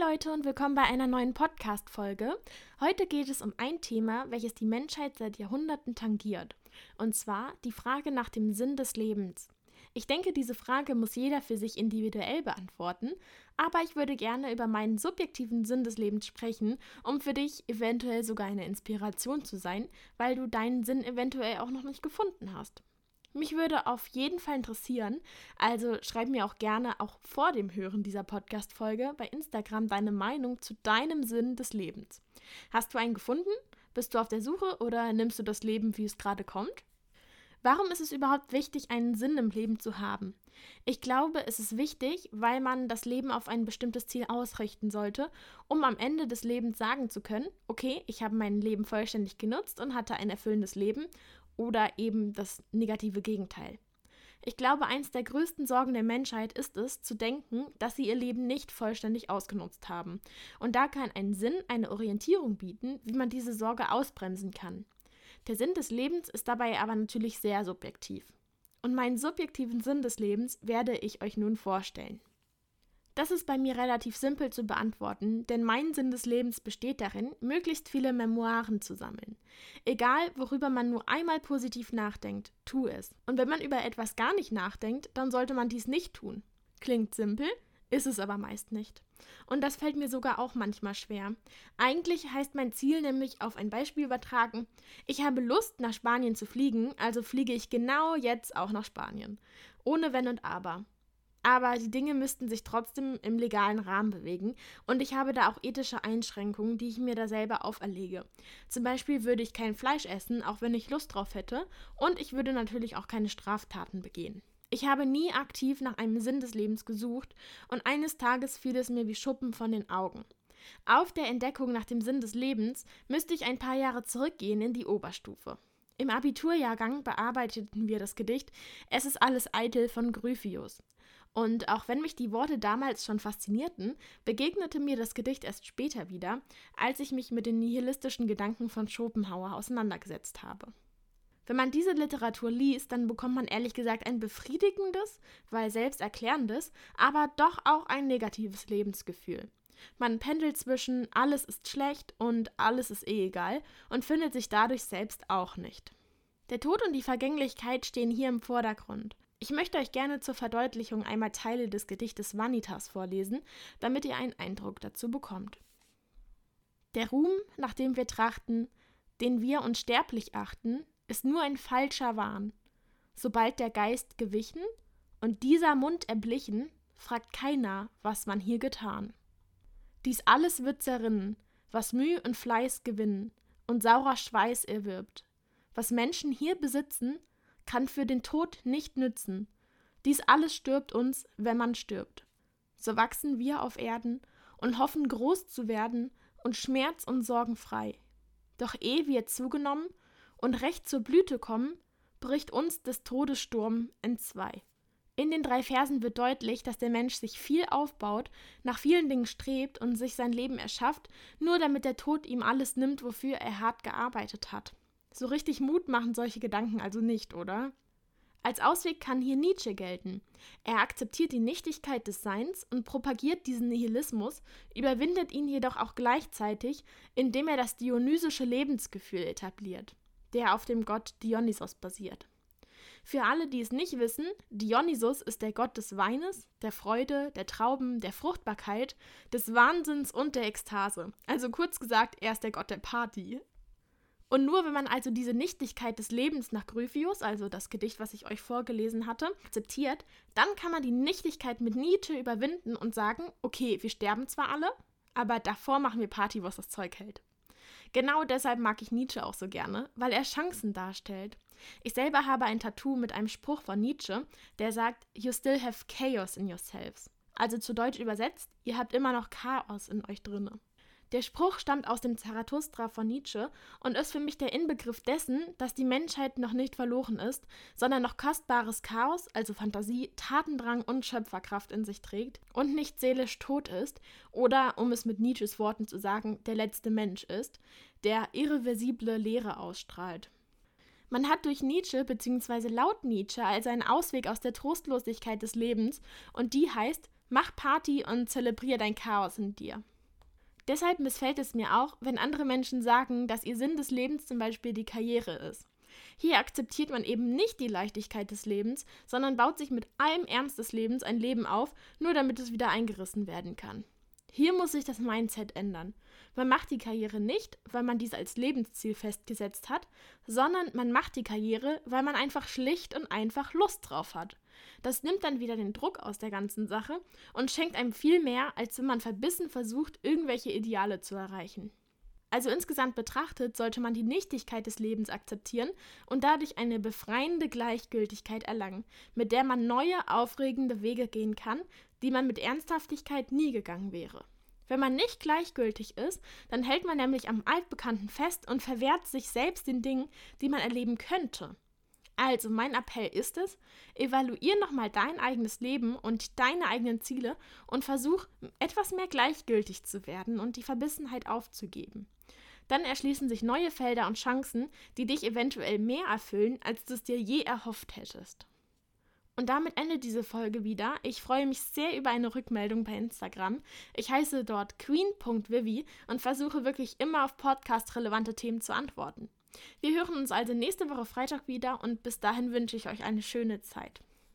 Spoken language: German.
Leute und willkommen bei einer neuen Podcast-Folge. Heute geht es um ein Thema, welches die Menschheit seit Jahrhunderten tangiert. Und zwar die Frage nach dem Sinn des Lebens. Ich denke, diese Frage muss jeder für sich individuell beantworten, aber ich würde gerne über meinen subjektiven Sinn des Lebens sprechen, um für dich eventuell sogar eine Inspiration zu sein, weil du deinen Sinn eventuell auch noch nicht gefunden hast. Mich würde auf jeden Fall interessieren, also schreib mir auch gerne auch vor dem Hören dieser Podcast-Folge bei Instagram deine Meinung zu deinem Sinn des Lebens. Hast du einen gefunden? Bist du auf der Suche oder nimmst du das Leben, wie es gerade kommt? Warum ist es überhaupt wichtig, einen Sinn im Leben zu haben? Ich glaube, es ist wichtig, weil man das Leben auf ein bestimmtes Ziel ausrichten sollte, um am Ende des Lebens sagen zu können, okay, ich habe mein Leben vollständig genutzt und hatte ein erfüllendes Leben oder eben das negative Gegenteil. Ich glaube, eins der größten Sorgen der Menschheit ist es, zu denken, dass sie ihr Leben nicht vollständig ausgenutzt haben. Und da kann ein Sinn eine Orientierung bieten, wie man diese Sorge ausbremsen kann. Der Sinn des Lebens ist dabei aber natürlich sehr subjektiv. Und meinen subjektiven Sinn des Lebens werde ich euch nun vorstellen. Das ist bei mir relativ simpel zu beantworten, denn mein Sinn des Lebens besteht darin, möglichst viele Memoiren zu sammeln. Egal, worüber man nur einmal positiv nachdenkt, tu es. Und wenn man über etwas gar nicht nachdenkt, dann sollte man dies nicht tun. Klingt simpel, ist es aber meist nicht. Und das fällt mir sogar auch manchmal schwer. Eigentlich heißt mein Ziel nämlich auf ein Beispiel übertragen, ich habe Lust, nach Spanien zu fliegen, also fliege ich genau jetzt auch nach Spanien. Ohne Wenn und Aber. Aber die Dinge müssten sich trotzdem im legalen Rahmen bewegen und ich habe da auch ethische Einschränkungen, die ich mir da selber auferlege. Zum Beispiel würde ich kein Fleisch essen, auch wenn ich Lust drauf hätte, und ich würde natürlich auch keine Straftaten begehen. Ich habe nie aktiv nach einem Sinn des Lebens gesucht und eines Tages fiel es mir wie Schuppen von den Augen. Auf der Entdeckung nach dem Sinn des Lebens müsste ich ein paar Jahre zurückgehen in die Oberstufe. Im Abiturjahrgang bearbeiteten wir das Gedicht Es ist alles eitel von Gryphius. Und auch wenn mich die Worte damals schon faszinierten, begegnete mir das Gedicht erst später wieder, als ich mich mit den nihilistischen Gedanken von Schopenhauer auseinandergesetzt habe. Wenn man diese Literatur liest, dann bekommt man ehrlich gesagt ein befriedigendes, weil selbsterklärendes, aber doch auch ein negatives Lebensgefühl. Man pendelt zwischen alles ist schlecht und alles ist eh egal und findet sich dadurch selbst auch nicht. Der Tod und die Vergänglichkeit stehen hier im Vordergrund. Ich möchte euch gerne zur Verdeutlichung einmal Teile des Gedichtes Vanitas vorlesen, damit ihr einen Eindruck dazu bekommt. Der Ruhm, nach dem wir trachten, den wir unsterblich achten, ist nur ein falscher Wahn. Sobald der Geist gewichen und dieser Mund erblichen, fragt keiner, was man hier getan. Dies alles wird zerrinnen, was Mühe und Fleiß gewinnen und saurer Schweiß erwirbt. Was Menschen hier besitzen, kann für den Tod nicht nützen. Dies alles stirbt uns, wenn man stirbt. So wachsen wir auf Erden und hoffen groß zu werden und Schmerz und Sorgen frei. Doch ehe wir zugenommen und recht zur Blüte kommen, bricht uns des Todes Sturm entzwei. In den drei Versen wird deutlich, dass der Mensch sich viel aufbaut, nach vielen Dingen strebt und sich sein Leben erschafft, nur damit der Tod ihm alles nimmt, wofür er hart gearbeitet hat. So richtig Mut machen solche Gedanken also nicht, oder? Als Ausweg kann hier Nietzsche gelten. Er akzeptiert die Nichtigkeit des Seins und propagiert diesen Nihilismus, überwindet ihn jedoch auch gleichzeitig, indem er das dionysische Lebensgefühl etabliert, der auf dem Gott Dionysos basiert. Für alle, die es nicht wissen, Dionysos ist der Gott des Weines, der Freude, der Trauben, der Fruchtbarkeit, des Wahnsinns und der Ekstase. Also kurz gesagt, er ist der Gott der Party. Und nur wenn man also diese Nichtigkeit des Lebens nach Gryphius, also das Gedicht, was ich euch vorgelesen hatte, akzeptiert, dann kann man die Nichtigkeit mit Nietzsche überwinden und sagen, okay, wir sterben zwar alle, aber davor machen wir Party, was das Zeug hält. Genau deshalb mag ich Nietzsche auch so gerne, weil er Chancen darstellt. Ich selber habe ein Tattoo mit einem Spruch von Nietzsche, der sagt, You still have chaos in yourselves. Also zu Deutsch übersetzt, ihr habt immer noch Chaos in euch drinne. Der Spruch stammt aus dem Zarathustra von Nietzsche und ist für mich der Inbegriff dessen, dass die Menschheit noch nicht verloren ist, sondern noch kostbares Chaos, also Fantasie, Tatendrang und Schöpferkraft in sich trägt und nicht seelisch tot ist oder, um es mit Nietzsches Worten zu sagen, der letzte Mensch ist, der irreversible Leere ausstrahlt. Man hat durch Nietzsche bzw. laut Nietzsche also einen Ausweg aus der Trostlosigkeit des Lebens und die heißt, Mach Party und zelebriere dein Chaos in dir. Deshalb missfällt es mir auch, wenn andere Menschen sagen, dass ihr Sinn des Lebens zum Beispiel die Karriere ist. Hier akzeptiert man eben nicht die Leichtigkeit des Lebens, sondern baut sich mit allem Ernst des Lebens ein Leben auf, nur damit es wieder eingerissen werden kann. Hier muss sich das Mindset ändern. Man macht die Karriere nicht, weil man dies als Lebensziel festgesetzt hat, sondern man macht die Karriere, weil man einfach schlicht und einfach Lust drauf hat. Das nimmt dann wieder den Druck aus der ganzen Sache und schenkt einem viel mehr, als wenn man verbissen versucht, irgendwelche Ideale zu erreichen. Also insgesamt betrachtet sollte man die Nichtigkeit des Lebens akzeptieren und dadurch eine befreiende Gleichgültigkeit erlangen, mit der man neue, aufregende Wege gehen kann, die man mit Ernsthaftigkeit nie gegangen wäre. Wenn man nicht gleichgültig ist, dann hält man nämlich am Altbekannten fest und verwehrt sich selbst den Dingen, die man erleben könnte. Also mein Appell ist es, evaluier nochmal dein eigenes Leben und deine eigenen Ziele und versuch etwas mehr gleichgültig zu werden und die Verbissenheit aufzugeben. Dann erschließen sich neue Felder und Chancen, die dich eventuell mehr erfüllen, als du es dir je erhofft hättest. Und damit endet diese Folge wieder. Ich freue mich sehr über eine Rückmeldung bei Instagram. Ich heiße dort queen.vivi und versuche wirklich immer auf podcast-relevante Themen zu antworten. Wir hören uns also nächste Woche Freitag wieder und bis dahin wünsche ich euch eine schöne Zeit.